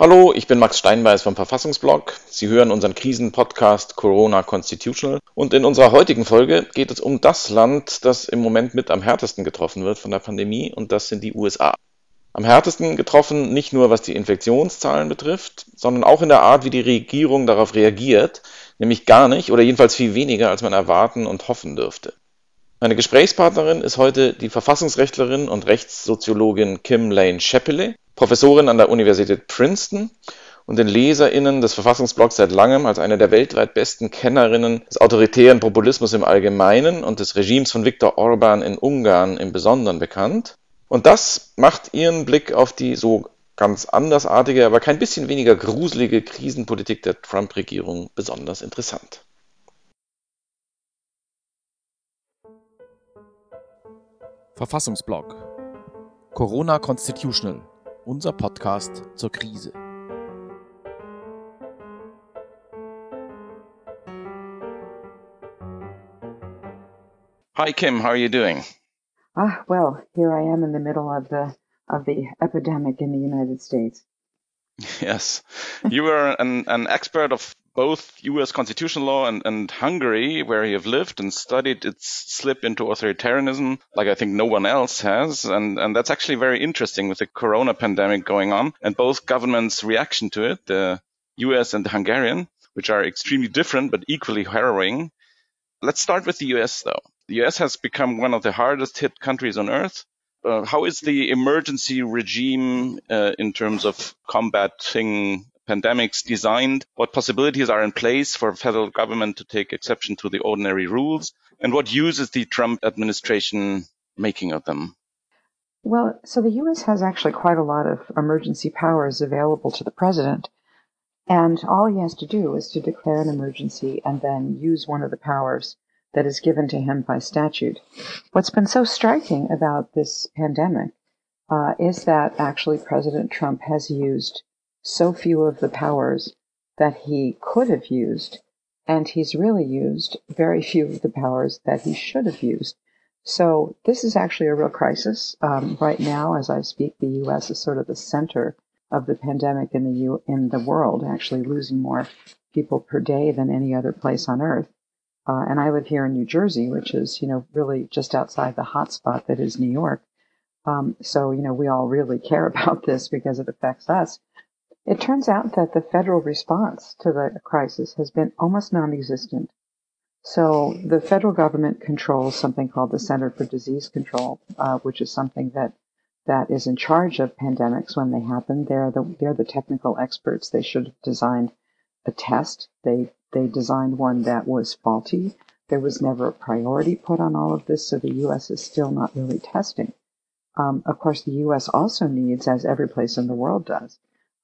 Hallo, ich bin Max Steinbeiß vom Verfassungsblog. Sie hören unseren Krisenpodcast Corona Constitutional und in unserer heutigen Folge geht es um das Land, das im Moment mit am härtesten getroffen wird von der Pandemie und das sind die USA. Am härtesten getroffen nicht nur was die Infektionszahlen betrifft, sondern auch in der Art, wie die Regierung darauf reagiert, nämlich gar nicht oder jedenfalls viel weniger, als man erwarten und hoffen dürfte. Meine Gesprächspartnerin ist heute die Verfassungsrechtlerin und Rechtssoziologin Kim Lane Shepele Professorin an der Universität Princeton und den LeserInnen des Verfassungsblogs seit langem als eine der weltweit besten Kennerinnen des autoritären Populismus im Allgemeinen und des Regimes von Viktor Orban in Ungarn im Besonderen bekannt. Und das macht ihren Blick auf die so ganz andersartige, aber kein bisschen weniger gruselige Krisenpolitik der Trump-Regierung besonders interessant. Verfassungsblog Corona Constitutional unser Podcast zur Krise. Hi Kim, how are you doing? Ah, well, here I am in the middle of the of the epidemic in the United States. Yes, you were an, an expert of both US constitutional law and, and Hungary, where you have lived and studied its slip into authoritarianism, like I think no one else has. And, and that's actually very interesting with the corona pandemic going on and both governments' reaction to it, the US and the Hungarian, which are extremely different but equally harrowing. Let's start with the US though. The US has become one of the hardest hit countries on earth. Uh, how is the emergency regime uh, in terms of combating pandemics designed, what possibilities are in place for federal government to take exception to the ordinary rules, and what use is the Trump administration making of them? Well, so the U.S. has actually quite a lot of emergency powers available to the president. And all he has to do is to declare an emergency and then use one of the powers that is given to him by statute. What's been so striking about this pandemic uh, is that actually President Trump has used so few of the powers that he could have used, and he's really used very few of the powers that he should have used. So this is actually a real crisis. Um, right now, as I speak, the U.S. is sort of the center of the pandemic in the U- in the world, actually losing more people per day than any other place on earth. Uh, and I live here in New Jersey, which is you know really just outside the hotspot that is New York. Um, so you know we all really care about this because it affects us. It turns out that the federal response to the crisis has been almost non existent. So the federal government controls something called the Center for Disease Control, uh, which is something that that is in charge of pandemics when they happen. They're the they're the technical experts. They should have designed a test. They they designed one that was faulty. There was never a priority put on all of this, so the U.S. is still not really testing. Um, of course, the U.S. also needs, as every place in the world does,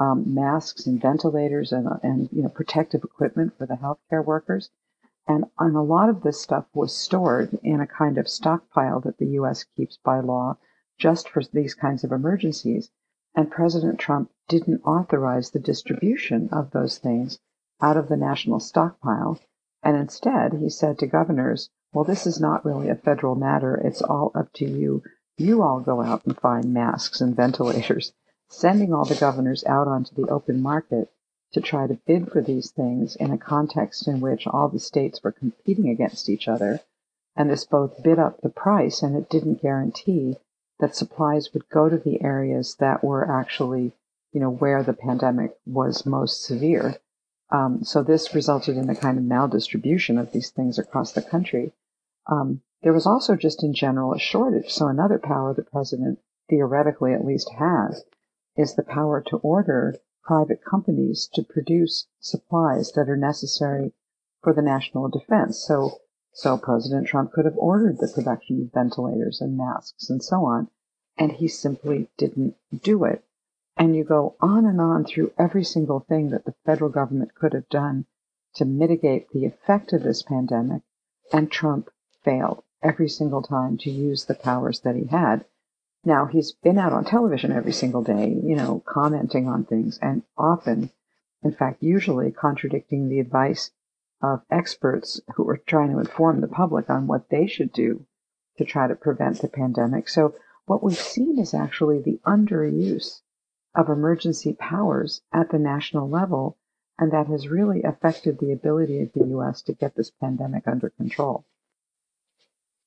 um, masks and ventilators and, and you know protective equipment for the healthcare workers. And, and a lot of this stuff was stored in a kind of stockpile that the U.S. keeps by law just for these kinds of emergencies. And President Trump didn't authorize the distribution of those things out of the national stockpile. And instead, he said to governors, well, this is not really a federal matter. It's all up to you. You all go out and find masks and ventilators sending all the governors out onto the open market to try to bid for these things in a context in which all the states were competing against each other. And this both bid up the price and it didn't guarantee that supplies would go to the areas that were actually, you know, where the pandemic was most severe. Um, so this resulted in a kind of maldistribution of these things across the country. Um, there was also just in general a shortage. So another power the president theoretically at least has is the power to order private companies to produce supplies that are necessary for the national defense. So, so President Trump could have ordered the production of ventilators and masks and so on, and he simply didn't do it. And you go on and on through every single thing that the federal government could have done to mitigate the effect of this pandemic, and Trump failed every single time to use the powers that he had. Now, he's been out on television every single day, you know, commenting on things and often, in fact, usually contradicting the advice of experts who are trying to inform the public on what they should do to try to prevent the pandemic. So what we've seen is actually the underuse of emergency powers at the national level, and that has really affected the ability of the U.S. to get this pandemic under control.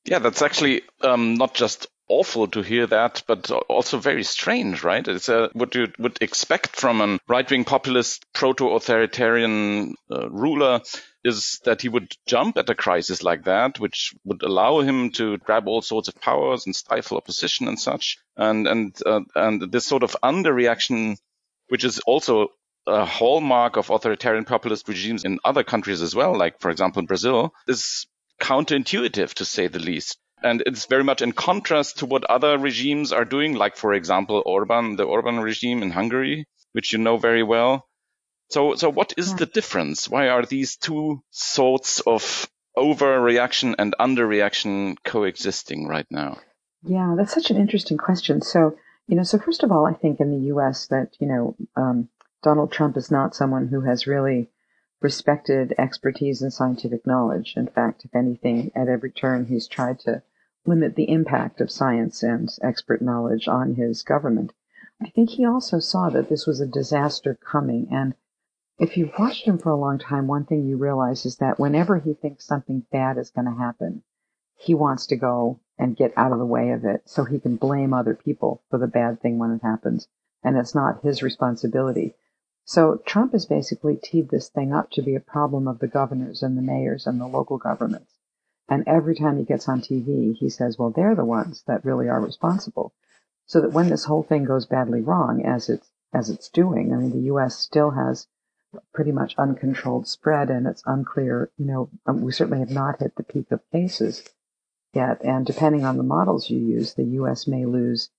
Yeah, that's actually um, not just awful to hear that, but also very strange, right? It's a, what you would expect from a right-wing populist, proto-authoritarian uh, ruler is that he would jump at a crisis like that, which would allow him to grab all sorts of powers and stifle opposition and such. And and uh, and this sort of underreaction, which is also a hallmark of authoritarian populist regimes in other countries as well, like for example in Brazil, is counterintuitive to say the least. And it's very much in contrast to what other regimes are doing, like for example Orban, the Orban regime in Hungary, which you know very well. So, so what is the difference? Why are these two sorts of overreaction and underreaction coexisting right now? Yeah, that's such an interesting question. So, you know, so first of all, I think in the U.S. that you know um, Donald Trump is not someone who has really respected expertise and scientific knowledge. In fact, if anything, at every turn he's tried to limit the impact of science and expert knowledge on his government. I think he also saw that this was a disaster coming and if you've watched him for a long time, one thing you realize is that whenever he thinks something bad is going to happen, he wants to go and get out of the way of it so he can blame other people for the bad thing when it happens. And it's not his responsibility. So Trump has basically teed this thing up to be a problem of the governors and the mayors and the local governments. And every time he gets on TV, he says, well, they're the ones that really are responsible. So that when this whole thing goes badly wrong, as it's, as it's doing, I mean, the U.S. still has pretty much uncontrolled spread, and it's unclear. You know, um, we certainly have not hit the peak of cases yet, and depending on the models you use, the U.S. may lose,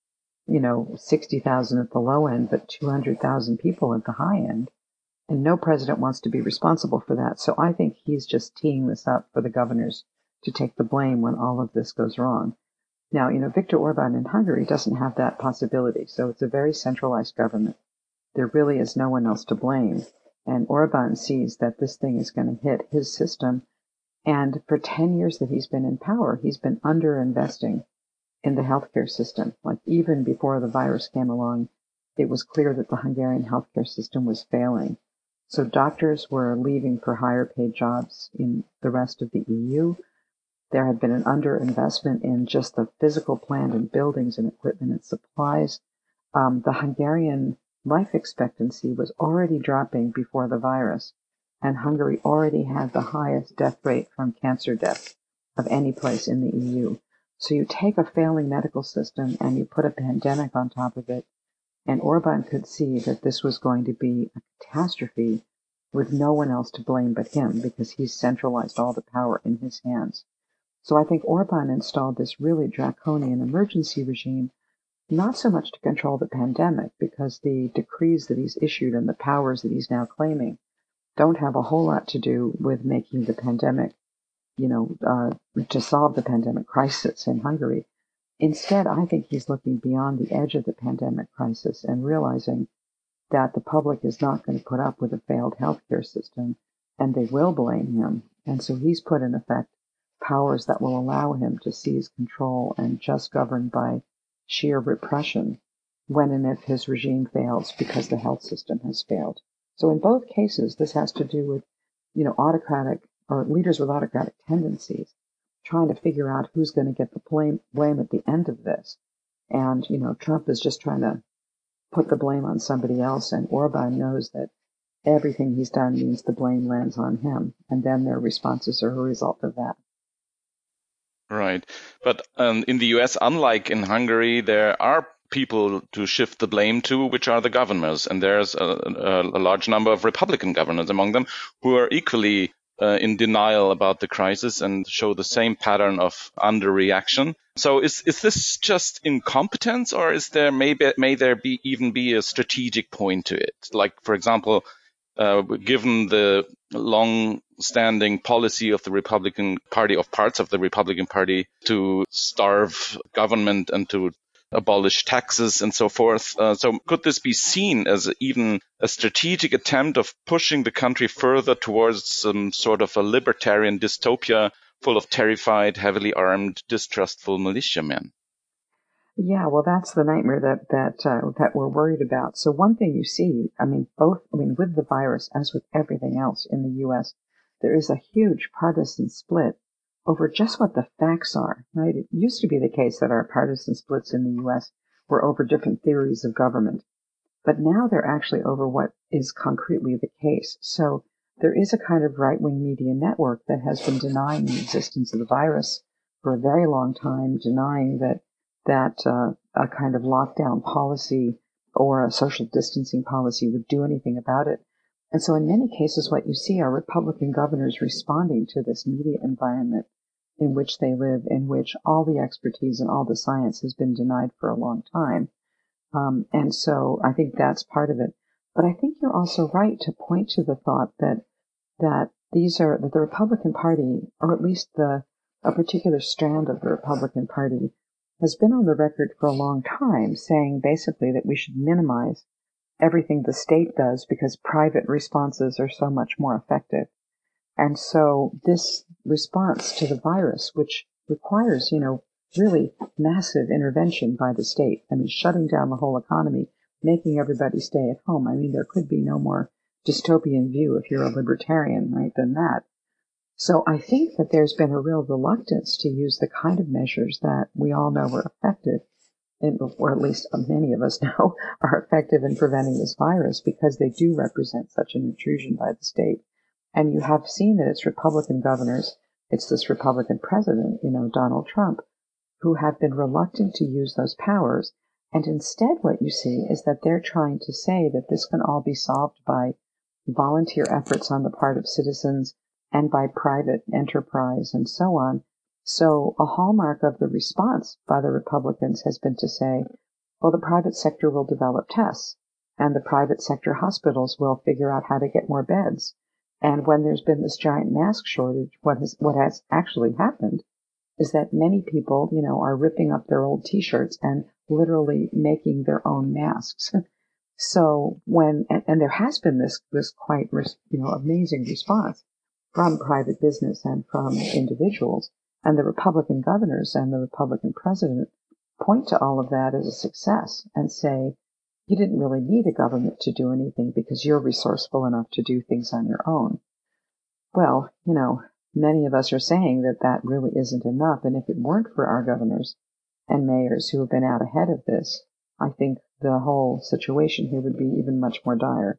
you know, 60,000 at the low end, but 200,000 people at the high end. And no president wants to be responsible for that. So I think he's just teeing this up for the governors to take the blame when all of this goes wrong. Now, you know, Viktor Orban in Hungary doesn't have that possibility. So it's a very centralized government. There really is no one else to blame. And Orban sees that this thing is going to hit his system. And for 10 years that he's been in power, he's been underinvesting in the healthcare system. Like even before the virus came along, it was clear that the Hungarian healthcare system was failing. So doctors were leaving for higher paid jobs in the rest of the EU. There had been an underinvestment in just the physical plant and buildings and equipment and supplies. Um, the Hungarian life expectancy was already dropping before the virus, and Hungary already had the highest death rate from cancer deaths of any place in the EU. So you take a failing medical system and you put a pandemic on top of it, and Orban could see that this was going to be a catastrophe with no one else to blame but him because he's centralized all the power in his hands. So I think Orban installed this really draconian emergency regime not so much to control the pandemic, because the decrees that he's issued and the powers that he's now claiming don't have a whole lot to do with making the pandemic, you know, uh, to solve the pandemic crisis in Hungary. Instead, I think he's looking beyond the edge of the pandemic crisis and realizing that the public is not going to put up with a failed healthcare system and they will blame him. And so he's put in effect powers that will allow him to seize control and just govern by sheer repression when and if his regime fails because the health system has failed. So in both cases, this has to do with, you know, autocratic or leaders with autocratic tendencies trying to figure out who's going to get the blame, blame at the end of this. And, you know, Trump is just trying to put the blame on somebody else. And Orban knows that everything he's done means the blame lands on him. And then their responses are a result of that. Right. But um, in the US, unlike in Hungary, there are people to shift the blame to, which are the governors. And there's a, a, a large number of Republican governors among them who are equally uh, in denial about the crisis and show the same pattern of underreaction. So is is this just incompetence, or is there maybe may there be even be a strategic point to it? Like, for example, uh, given the long-standing policy of the Republican Party, of parts of the Republican Party, to starve government and to abolish taxes and so forth. Uh, so could this be seen as even a strategic attempt of pushing the country further towards some sort of a libertarian dystopia full of terrified, heavily armed, distrustful militiamen? Yeah, well, that's the nightmare that that uh, that we're worried about. So one thing you see, I mean, both, I mean, with the virus as with everything else in the U.S., there is a huge partisan split over just what the facts are. Right? It used to be the case that our partisan splits in the U.S. were over different theories of government, but now they're actually over what is concretely the case. So there is a kind of right-wing media network that has been denying the existence of the virus for a very long time, denying that that uh, a kind of lockdown policy or a social distancing policy would do anything about it. And so, in many cases, what you see are Republican governors responding to this media environment in which they live, in which all the expertise and all the science has been denied for a long time. Um, and so, I think that's part of it. But I think you're also right to point to the thought that that these are that the Republican Party, or at least the a particular strand of the Republican Party, has been on the record for a long time saying basically that we should minimize everything the state does because private responses are so much more effective. And so this response to the virus, which requires, you know, really massive intervention by the state, I mean, shutting down the whole economy, making everybody stay at home. I mean, there could be no more dystopian view if you're a libertarian, right, than that. So I think that there's been a real reluctance to use the kind of measures that we all know are effective, in, or at least many of us know are effective in preventing this virus because they do represent such an intrusion by the state. And you have seen that it's Republican governors, it's this Republican president, you know, Donald Trump, who have been reluctant to use those powers. And instead, what you see is that they're trying to say that this can all be solved by volunteer efforts on the part of citizens and by private enterprise and so on. So a hallmark of the response by the Republicans has been to say, well, the private sector will develop tests and the private sector hospitals will figure out how to get more beds. And when there's been this giant mask shortage, what has, what has actually happened is that many people, you know, are ripping up their old t-shirts and literally making their own masks. so when, and, and, there has been this, this quite, you know, amazing response from private business and from individuals. And the Republican governors and the Republican president point to all of that as a success and say, you didn't really need a government to do anything because you're resourceful enough to do things on your own. Well, you know, many of us are saying that that really isn't enough. And if it weren't for our governors and mayors who have been out ahead of this, I think the whole situation here would be even much more dire.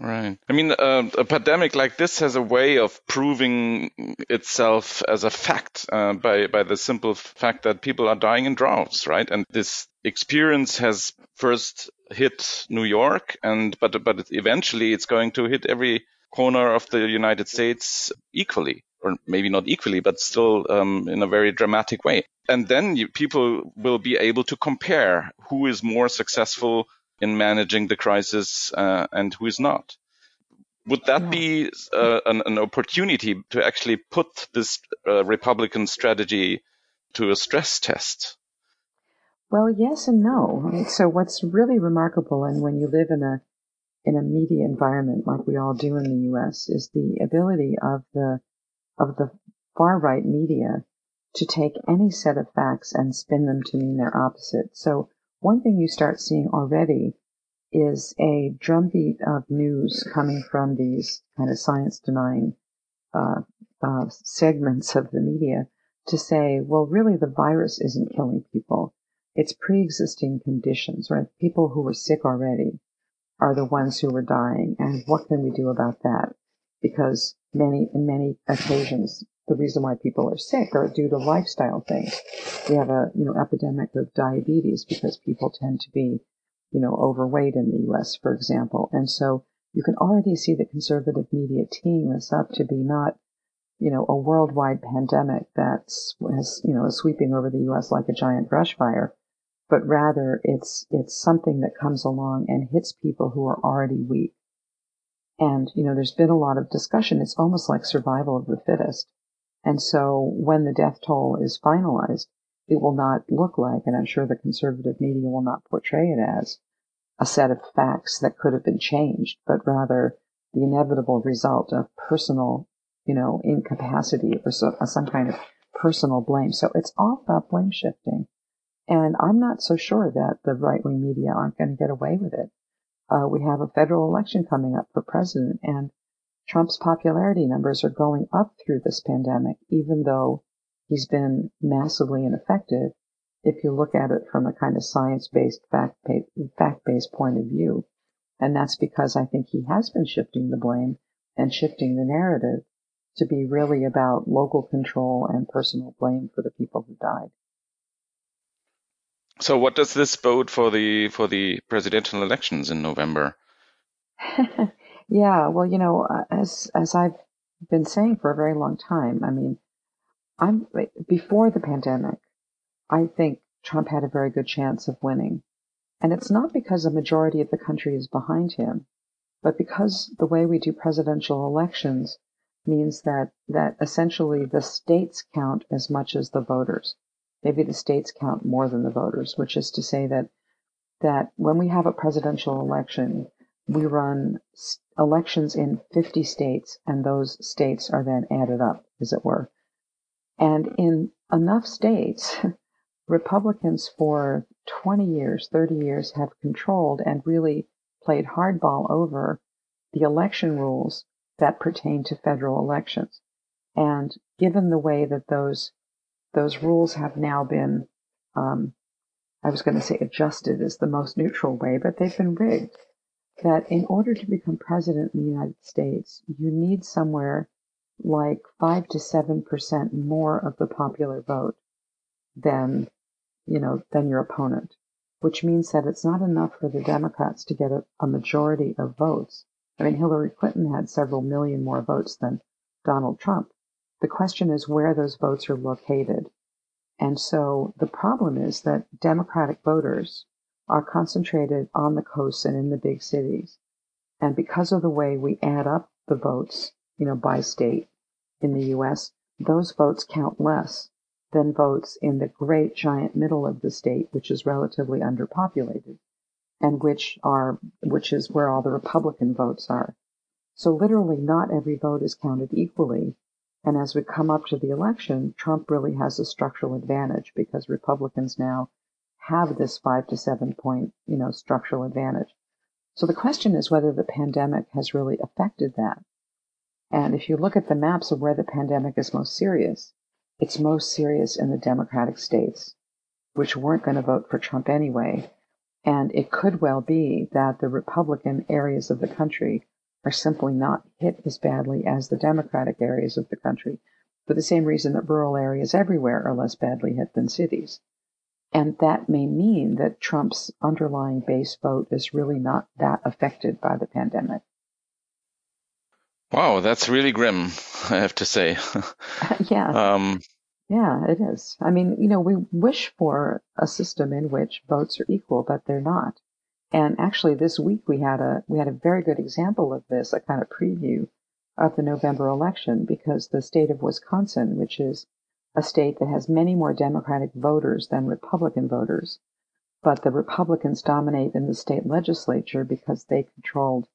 Right. I mean, uh, a pandemic like this has a way of proving itself as a fact uh, by by the simple fact that people are dying in droves, right? And this experience has first hit New York, and but but eventually it's going to hit every corner of the United States equally, or maybe not equally, but still um, in a very dramatic way. And then you, people will be able to compare who is more successful in managing the crisis uh, and who is not. Would that be uh, an, an, opportunity to actually put this uh, Republican strategy to a stress test? Well, yes and no. So what's really remarkable, and when you live in a in a media environment like we all do in the U.S., is the ability of the of the far right media to take any set of facts and spin them to mean their opposite. So one thing you start seeing already is a drumbeat of news coming from these kind of science denying uh, uh, segments of the media to say, well, really the virus isn't killing people. It's pre-existing conditions, right? People who were sick already are the ones who were dying. And what can we do about that? Because many, in many occasions, the reason why people are sick are due to lifestyle things. We have a, you know, epidemic of diabetes because people tend to be, you know, overweight in the U.S., for example. And so you can already see the conservative media teeing this up to be not, you know, a worldwide pandemic that's, has, you know, is sweeping over the U.S. like a giant brush fire, but rather it's, it's something that comes along and hits people who are already weak. And, you know, there's been a lot of discussion. It's almost like survival of the fittest. And so when the death toll is finalized, it will not look like, and I'm sure the conservative media will not portray it as, a set of facts that could have been changed, but rather the inevitable result of personal, you know, incapacity or so, some kind of personal blame. So it's all about blame shifting. And I'm not so sure that the right wing media aren't going to get away with it. Uh, we have a federal election coming up for president, and Trump's popularity numbers are going up through this pandemic, even though he's been massively ineffective if you look at it from a kind of science-based, fact-based point of view. And that's because I think he has been shifting the blame and shifting the narrative to be really about local control and personal blame for the people who died. So, what does this bode for the for the presidential elections in November? yeah, well, you know, uh, as as I've been saying for a very long time, I mean, I'm before the pandemic, I think Trump had a very good chance of winning. And it's not because a majority of the country is behind him, but because the way we do presidential elections means that, that essentially the states count as much as the voters. Maybe the states count more than the voters, which is to say that, that when we have a presidential election, we run elections in 50 states and those states are then added up, as it were. And in enough states, Republicans for 20 years, 30 years have controlled and really played hardball over the election rules that pertain to federal elections. And given the way that those those rules have now been, um, I was going to say adjusted is the most neutral way, but they've been rigged. That in order to become president in the United States, you need somewhere like five to seven percent more of the popular vote than you know, than your opponent, which means that it's not enough for the Democrats to get a, a majority of votes. I mean, Hillary Clinton had several million more votes than Donald Trump. The question is where those votes are located. And so the problem is that Democratic voters are concentrated on the coasts and in the big cities. And because of the way we add up the votes, you know, by state in the US, those votes count less than votes in the great giant middle of the state, which is relatively underpopulated, and which are which is where all the Republican votes are. So literally not every vote is counted equally. And as we come up to the election, Trump really has a structural advantage because Republicans now have this five to seven point, you know, structural advantage. So the question is whether the pandemic has really affected that. And if you look at the maps of where the pandemic is most serious, it's most serious in the Democratic states, which weren't going to vote for Trump anyway. And it could well be that the Republican areas of the country are simply not hit as badly as the Democratic areas of the country for the same reason that rural areas everywhere are less badly hit than cities. And that may mean that Trump's underlying base vote is really not that affected by the pandemic. Wow, that's really grim, I have to say. yeah. Um, yeah, it is. I mean, you know, we wish for a system in which votes are equal, but they're not. And actually, this week we had a we had a very good example of this, a kind of preview of the November election, because the state of Wisconsin, which is a state that has many more Democratic voters than Republican voters, but the Republicans dominate in the state legislature because they controlled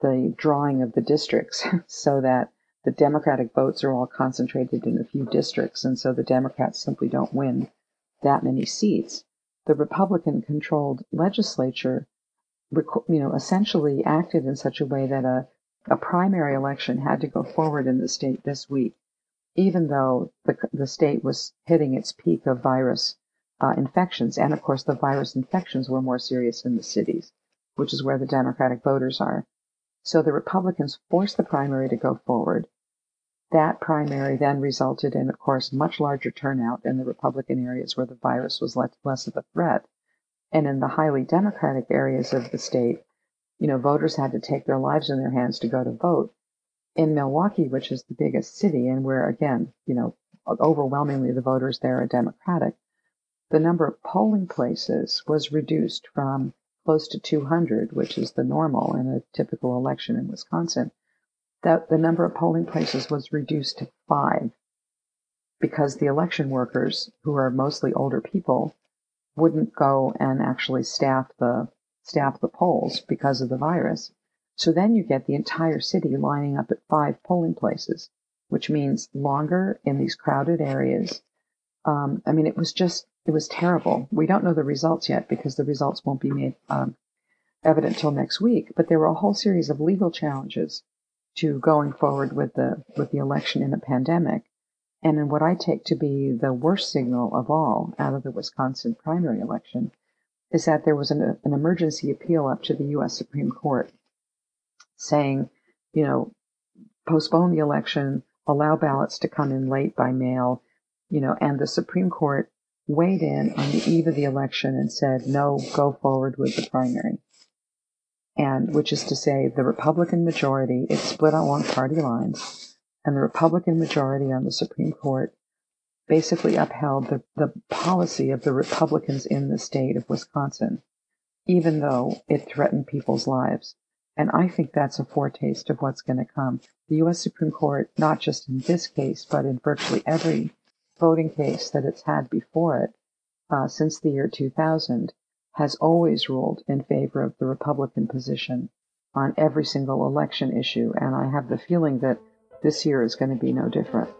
the drawing of the districts so that the Democratic votes are all concentrated in a few districts, and so the Democrats simply don't win that many seats. The Republican controlled legislature, you know, essentially acted in such a way that a, a primary election had to go forward in the state this week, even though the, the state was hitting its peak of virus uh, infections. And of course, the virus infections were more serious in the cities, which is where the Democratic voters are. So the Republicans forced the primary to go forward. That primary then resulted in, of course, much larger turnout in the Republican areas where the virus was less of a threat. And in the highly Democratic areas of the state, you know, voters had to take their lives in their hands to go to vote. In Milwaukee, which is the biggest city, and where, again, you know, overwhelmingly the voters there are Democratic, the number of polling places was reduced from close to 200, which is the normal in a typical election in Wisconsin, that the number of polling places was reduced to five because the election workers, who are mostly older people, wouldn't go and actually staff the staff the polls because of the virus. So then you get the entire city lining up at five polling places, which means longer in these crowded areas. Um, I mean, it was just it was terrible. We don't know the results yet because the results won't be made um, evident till next week. But there were a whole series of legal challenges to going forward with the with the election in a pandemic. And in what I take to be the worst signal of all out of the Wisconsin primary election is that there was an, an emergency appeal up to the U.S. Supreme Court saying, you know, postpone the election, allow ballots to come in late by mail, you know, and the Supreme Court weighed in on the eve of the election and said, no, go forward with the primary. And which is to say, the Republican majority, it split along party lines, and the Republican majority on the Supreme Court basically upheld the, the policy of the Republicans in the state of Wisconsin, even though it threatened people's lives. And I think that's a foretaste of what's going to come. The U.S. Supreme Court, not just in this case, but in virtually every voting case that it's had before it uh, since the year 2000 has always ruled in favor of the Republican position on every single election issue. And I have the feeling that this year is going to be no different.